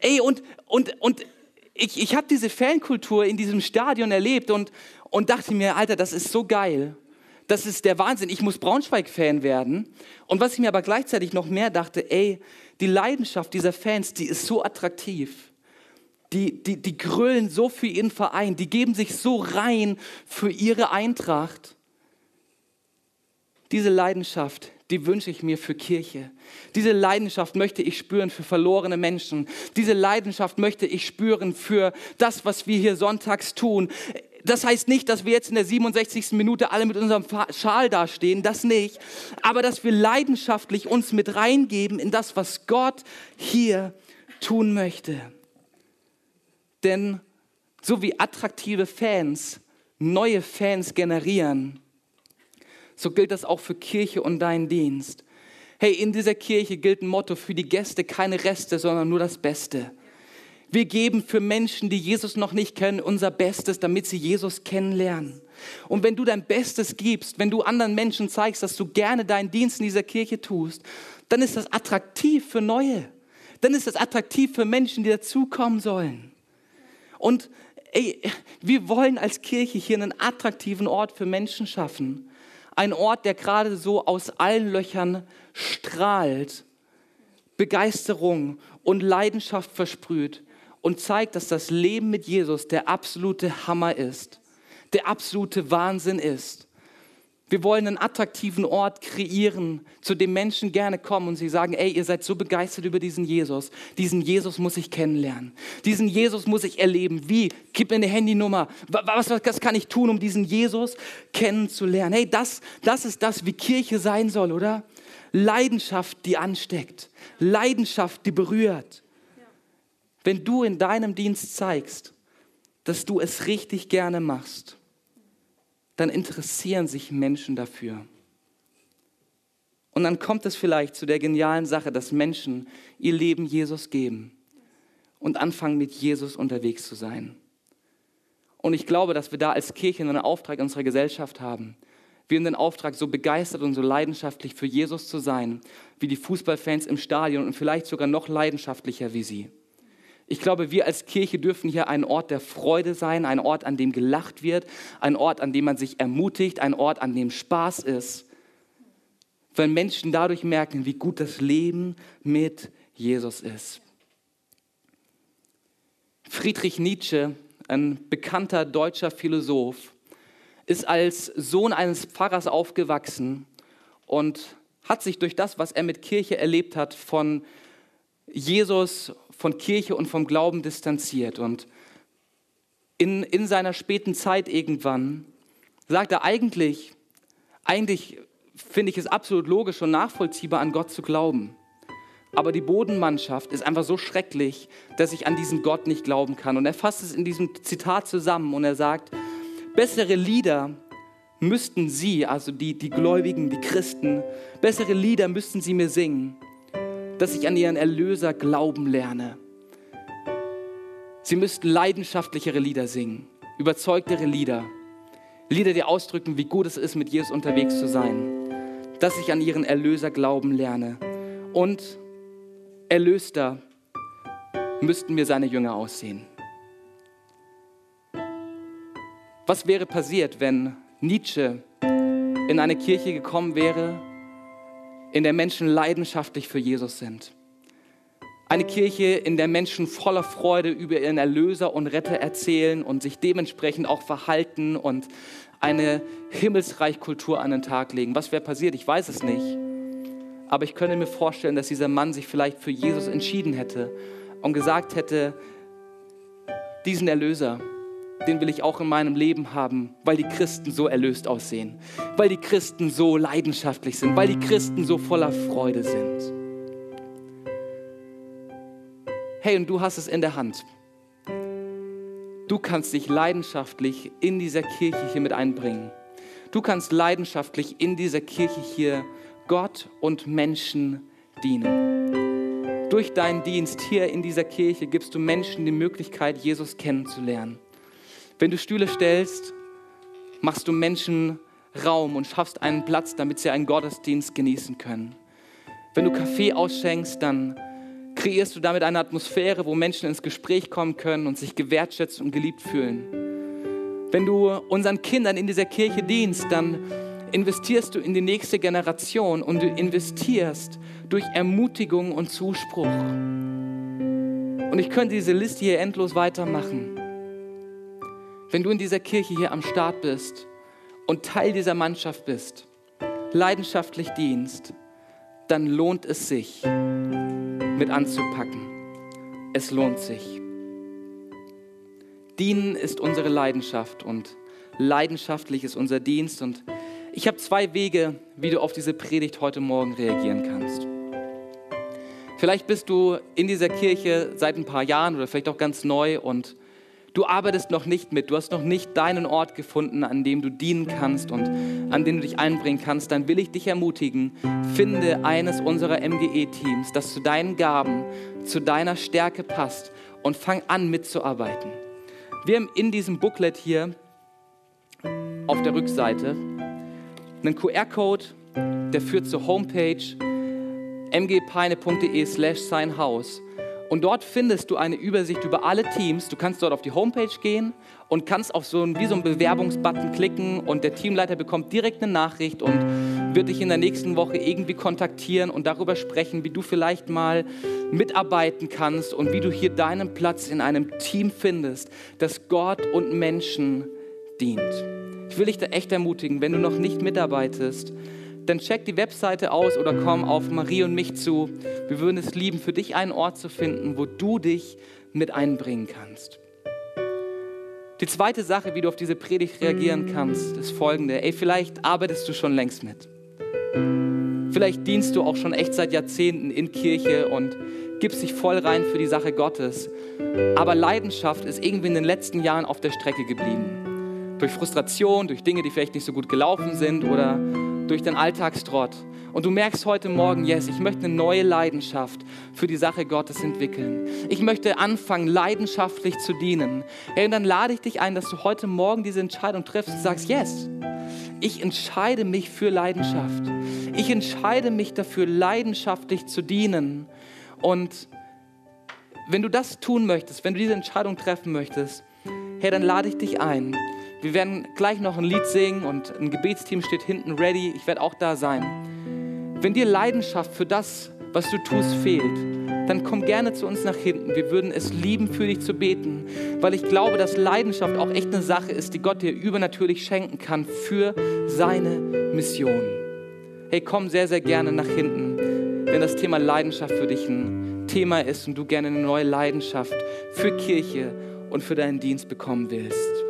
Ey, und, und, und ich, ich habe diese Fankultur in diesem Stadion erlebt und, und dachte mir, Alter, das ist so geil. Das ist der Wahnsinn. Ich muss Braunschweig-Fan werden. Und was ich mir aber gleichzeitig noch mehr dachte, ey, die Leidenschaft dieser Fans, die ist so attraktiv. Die, die, die grölen so für ihren Verein, die geben sich so rein für ihre Eintracht. Diese Leidenschaft, die wünsche ich mir für Kirche. Diese Leidenschaft möchte ich spüren für verlorene Menschen. Diese Leidenschaft möchte ich spüren für das, was wir hier sonntags tun. Das heißt nicht, dass wir jetzt in der 67. Minute alle mit unserem Schal dastehen, das nicht. Aber dass wir leidenschaftlich uns mit reingeben in das, was Gott hier tun möchte. Denn so wie attraktive Fans neue Fans generieren, so gilt das auch für Kirche und deinen Dienst. Hey, in dieser Kirche gilt ein Motto für die Gäste, keine Reste, sondern nur das Beste. Wir geben für Menschen, die Jesus noch nicht kennen, unser Bestes, damit sie Jesus kennenlernen. Und wenn du dein Bestes gibst, wenn du anderen Menschen zeigst, dass du gerne deinen Dienst in dieser Kirche tust, dann ist das attraktiv für Neue. Dann ist das attraktiv für Menschen, die dazukommen sollen. Und ey, wir wollen als Kirche hier einen attraktiven Ort für Menschen schaffen. Ein Ort, der gerade so aus allen Löchern strahlt, Begeisterung und Leidenschaft versprüht und zeigt, dass das Leben mit Jesus der absolute Hammer ist, der absolute Wahnsinn ist. Wir wollen einen attraktiven Ort kreieren, zu dem Menschen gerne kommen und sie sagen, ey, ihr seid so begeistert über diesen Jesus. Diesen Jesus muss ich kennenlernen. Diesen Jesus muss ich erleben. Wie? Gib mir eine Handynummer. Was, was, was kann ich tun, um diesen Jesus kennenzulernen? Hey, das, das ist das, wie Kirche sein soll, oder? Leidenschaft, die ansteckt. Leidenschaft, die berührt. Wenn du in deinem Dienst zeigst, dass du es richtig gerne machst, dann interessieren sich Menschen dafür. Und dann kommt es vielleicht zu der genialen Sache, dass Menschen ihr Leben Jesus geben und anfangen mit Jesus unterwegs zu sein. Und ich glaube, dass wir da als Kirche einen Auftrag in unserer Gesellschaft haben. Wir haben den Auftrag, so begeistert und so leidenschaftlich für Jesus zu sein, wie die Fußballfans im Stadion und vielleicht sogar noch leidenschaftlicher wie sie. Ich glaube, wir als Kirche dürfen hier ein Ort der Freude sein, ein Ort, an dem gelacht wird, ein Ort, an dem man sich ermutigt, ein Ort, an dem Spaß ist, weil Menschen dadurch merken, wie gut das Leben mit Jesus ist. Friedrich Nietzsche, ein bekannter deutscher Philosoph, ist als Sohn eines Pfarrers aufgewachsen und hat sich durch das, was er mit Kirche erlebt hat, von Jesus von Kirche und vom Glauben distanziert. Und in, in seiner späten Zeit irgendwann sagt er eigentlich, eigentlich finde ich es absolut logisch und nachvollziehbar, an Gott zu glauben. Aber die Bodenmannschaft ist einfach so schrecklich, dass ich an diesen Gott nicht glauben kann. Und er fasst es in diesem Zitat zusammen und er sagt, bessere Lieder müssten Sie, also die, die Gläubigen, die Christen, bessere Lieder müssten Sie mir singen, dass ich an ihren Erlöser glauben lerne. Sie müssten leidenschaftlichere Lieder singen, überzeugtere Lieder, Lieder, die ausdrücken, wie gut es ist, mit Jesus unterwegs zu sein, dass ich an ihren Erlöser glauben lerne. Und erlöster müssten mir seine Jünger aussehen. Was wäre passiert, wenn Nietzsche in eine Kirche gekommen wäre, in der Menschen leidenschaftlich für Jesus sind. Eine Kirche, in der Menschen voller Freude über ihren Erlöser und Retter erzählen und sich dementsprechend auch verhalten und eine Himmelsreichkultur an den Tag legen. Was wäre passiert? Ich weiß es nicht. Aber ich könnte mir vorstellen, dass dieser Mann sich vielleicht für Jesus entschieden hätte und gesagt hätte, diesen Erlöser, den will ich auch in meinem Leben haben, weil die Christen so erlöst aussehen, weil die Christen so leidenschaftlich sind, weil die Christen so voller Freude sind. Hey, und du hast es in der Hand. Du kannst dich leidenschaftlich in dieser Kirche hier mit einbringen. Du kannst leidenschaftlich in dieser Kirche hier Gott und Menschen dienen. Durch deinen Dienst hier in dieser Kirche gibst du Menschen die Möglichkeit, Jesus kennenzulernen. Wenn du Stühle stellst, machst du Menschen Raum und schaffst einen Platz, damit sie einen Gottesdienst genießen können. Wenn du Kaffee ausschenkst, dann kreierst du damit eine Atmosphäre, wo Menschen ins Gespräch kommen können und sich gewertschätzt und geliebt fühlen. Wenn du unseren Kindern in dieser Kirche dienst, dann investierst du in die nächste Generation und du investierst durch Ermutigung und Zuspruch. Und ich könnte diese Liste hier endlos weitermachen. Wenn du in dieser Kirche hier am Start bist und Teil dieser Mannschaft bist, leidenschaftlich dienst, dann lohnt es sich, mit anzupacken. Es lohnt sich. Dienen ist unsere Leidenschaft und leidenschaftlich ist unser Dienst. Und ich habe zwei Wege, wie du auf diese Predigt heute Morgen reagieren kannst. Vielleicht bist du in dieser Kirche seit ein paar Jahren oder vielleicht auch ganz neu und du arbeitest noch nicht mit, du hast noch nicht deinen Ort gefunden, an dem du dienen kannst und an dem du dich einbringen kannst, dann will ich dich ermutigen, finde eines unserer MGE-Teams, das zu deinen Gaben, zu deiner Stärke passt und fang an mitzuarbeiten. Wir haben in diesem Booklet hier auf der Rückseite einen QR-Code, der führt zur Homepage mgpeine.de slash sein Haus. Und dort findest du eine Übersicht über alle Teams. Du kannst dort auf die Homepage gehen und kannst auf so einen, wie so einen Bewerbungsbutton klicken und der Teamleiter bekommt direkt eine Nachricht und wird dich in der nächsten Woche irgendwie kontaktieren und darüber sprechen, wie du vielleicht mal mitarbeiten kannst und wie du hier deinen Platz in einem Team findest, das Gott und Menschen dient. Ich will dich da echt ermutigen, wenn du noch nicht mitarbeitest, dann check die Webseite aus oder komm auf Marie und mich zu. Wir würden es lieben, für dich einen Ort zu finden, wo du dich mit einbringen kannst. Die zweite Sache, wie du auf diese Predigt reagieren kannst, ist folgende. Ey, vielleicht arbeitest du schon längst mit. Vielleicht dienst du auch schon echt seit Jahrzehnten in Kirche und gibst dich voll rein für die Sache Gottes. Aber Leidenschaft ist irgendwie in den letzten Jahren auf der Strecke geblieben. Durch Frustration, durch Dinge, die vielleicht nicht so gut gelaufen sind oder durch den Alltagstrott. Und du merkst heute Morgen, yes, ich möchte eine neue Leidenschaft für die Sache Gottes entwickeln. Ich möchte anfangen, leidenschaftlich zu dienen. Hey, und dann lade ich dich ein, dass du heute Morgen diese Entscheidung triffst und sagst, yes, ich entscheide mich für Leidenschaft. Ich entscheide mich dafür, leidenschaftlich zu dienen. Und wenn du das tun möchtest, wenn du diese Entscheidung treffen möchtest, hey, dann lade ich dich ein, wir werden gleich noch ein Lied singen und ein Gebetsteam steht hinten ready. Ich werde auch da sein. Wenn dir Leidenschaft für das, was du tust, fehlt, dann komm gerne zu uns nach hinten. Wir würden es lieben, für dich zu beten, weil ich glaube, dass Leidenschaft auch echt eine Sache ist, die Gott dir übernatürlich schenken kann für seine Mission. Hey, komm sehr, sehr gerne nach hinten, wenn das Thema Leidenschaft für dich ein Thema ist und du gerne eine neue Leidenschaft für Kirche und für deinen Dienst bekommen willst.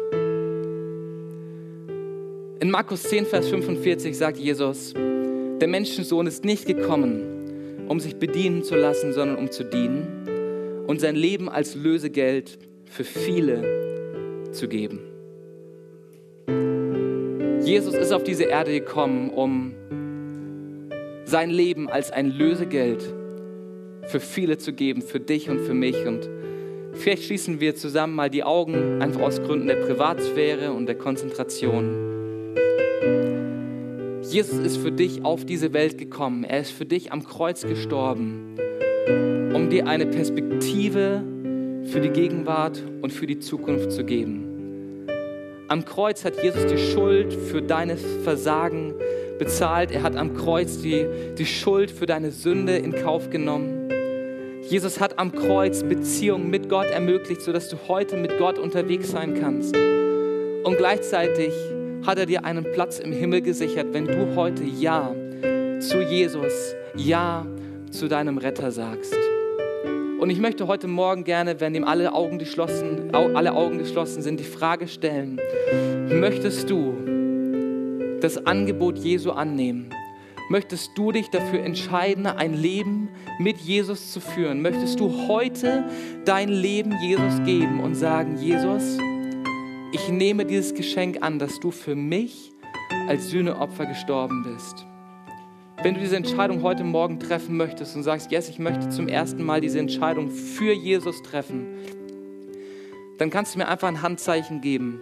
In Markus 10, Vers 45 sagt Jesus, der Menschensohn ist nicht gekommen, um sich bedienen zu lassen, sondern um zu dienen und sein Leben als Lösegeld für viele zu geben. Jesus ist auf diese Erde gekommen, um sein Leben als ein Lösegeld für viele zu geben, für dich und für mich. Und vielleicht schließen wir zusammen mal die Augen, einfach aus Gründen der Privatsphäre und der Konzentration. Jesus ist für dich auf diese Welt gekommen. Er ist für dich am Kreuz gestorben, um dir eine Perspektive für die Gegenwart und für die Zukunft zu geben. Am Kreuz hat Jesus die Schuld für deine Versagen bezahlt. Er hat am Kreuz die, die Schuld für deine Sünde in Kauf genommen. Jesus hat am Kreuz Beziehung mit Gott ermöglicht, sodass du heute mit Gott unterwegs sein kannst. Und gleichzeitig hat er dir einen Platz im Himmel gesichert, wenn du heute Ja zu Jesus, Ja zu deinem Retter sagst. Und ich möchte heute Morgen gerne, wenn ihm alle Augen geschlossen, alle Augen geschlossen sind, die Frage stellen, möchtest du das Angebot Jesu annehmen? Möchtest du dich dafür entscheiden, ein Leben mit Jesus zu führen? Möchtest du heute dein Leben Jesus geben und sagen, Jesus, ich nehme dieses Geschenk an, dass du für mich als Sühneopfer gestorben bist. Wenn du diese Entscheidung heute Morgen treffen möchtest und sagst, yes, ich möchte zum ersten Mal diese Entscheidung für Jesus treffen, dann kannst du mir einfach ein Handzeichen geben.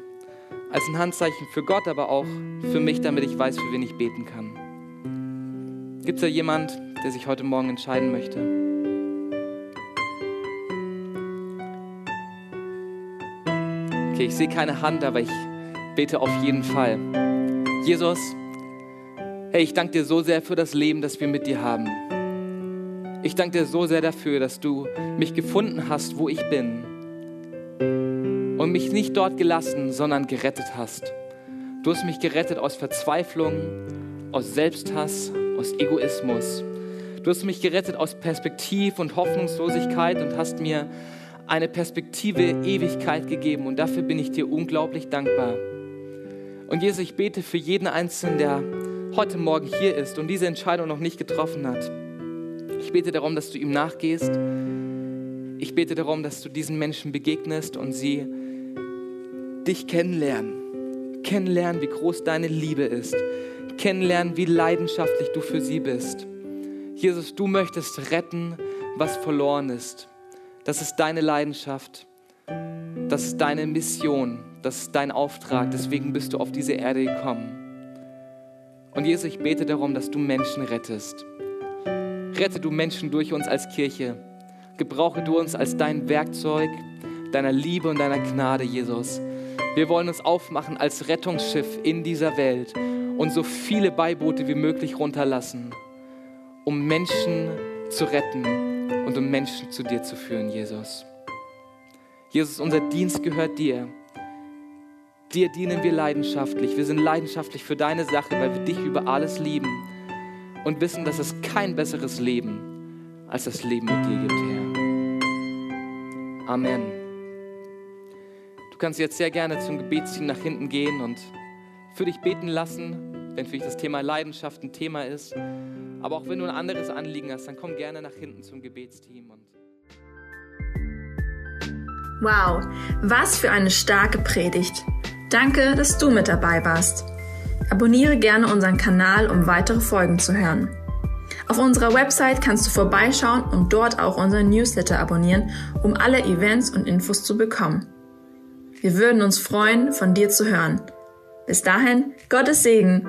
Als ein Handzeichen für Gott, aber auch für mich, damit ich weiß, für wen ich beten kann. Gibt es da jemand, der sich heute Morgen entscheiden möchte? Okay, ich sehe keine Hand, aber ich bete auf jeden Fall. Jesus, hey, ich danke dir so sehr für das Leben, das wir mit dir haben. Ich danke dir so sehr dafür, dass du mich gefunden hast, wo ich bin. Und mich nicht dort gelassen, sondern gerettet hast. Du hast mich gerettet aus Verzweiflung, aus Selbsthass, aus Egoismus. Du hast mich gerettet aus Perspektiv und Hoffnungslosigkeit und hast mir eine Perspektive Ewigkeit gegeben und dafür bin ich dir unglaublich dankbar. Und Jesus, ich bete für jeden Einzelnen, der heute Morgen hier ist und diese Entscheidung noch nicht getroffen hat. Ich bete darum, dass du ihm nachgehst. Ich bete darum, dass du diesen Menschen begegnest und sie dich kennenlernen. Kennenlernen, wie groß deine Liebe ist. Kennenlernen, wie leidenschaftlich du für sie bist. Jesus, du möchtest retten, was verloren ist. Das ist deine Leidenschaft. Das ist deine Mission. Das ist dein Auftrag. Deswegen bist du auf diese Erde gekommen. Und Jesus, ich bete darum, dass du Menschen rettest. Rette du Menschen durch uns als Kirche. Gebrauche du uns als dein Werkzeug deiner Liebe und deiner Gnade, Jesus. Wir wollen uns aufmachen als Rettungsschiff in dieser Welt und so viele Beiboote wie möglich runterlassen, um Menschen zu retten und um Menschen zu dir zu führen, Jesus. Jesus, unser Dienst gehört dir. Dir dienen wir leidenschaftlich. Wir sind leidenschaftlich für deine Sache, weil wir dich über alles lieben und wissen, dass es kein besseres Leben als das Leben mit dir gibt, Herr. Amen. Du kannst jetzt sehr gerne zum Gebetsteam nach hinten gehen und für dich beten lassen, wenn für dich das Thema Leidenschaft ein Thema ist. Aber auch wenn du ein anderes Anliegen hast, dann komm gerne nach hinten zum Gebetsteam. Und
wow, was für eine starke Predigt. Danke, dass du mit dabei warst. Abonniere gerne unseren Kanal, um weitere Folgen zu hören. Auf unserer Website kannst du vorbeischauen und dort auch unseren Newsletter abonnieren, um alle Events und Infos zu bekommen. Wir würden uns freuen, von dir zu hören. Bis dahin, Gottes Segen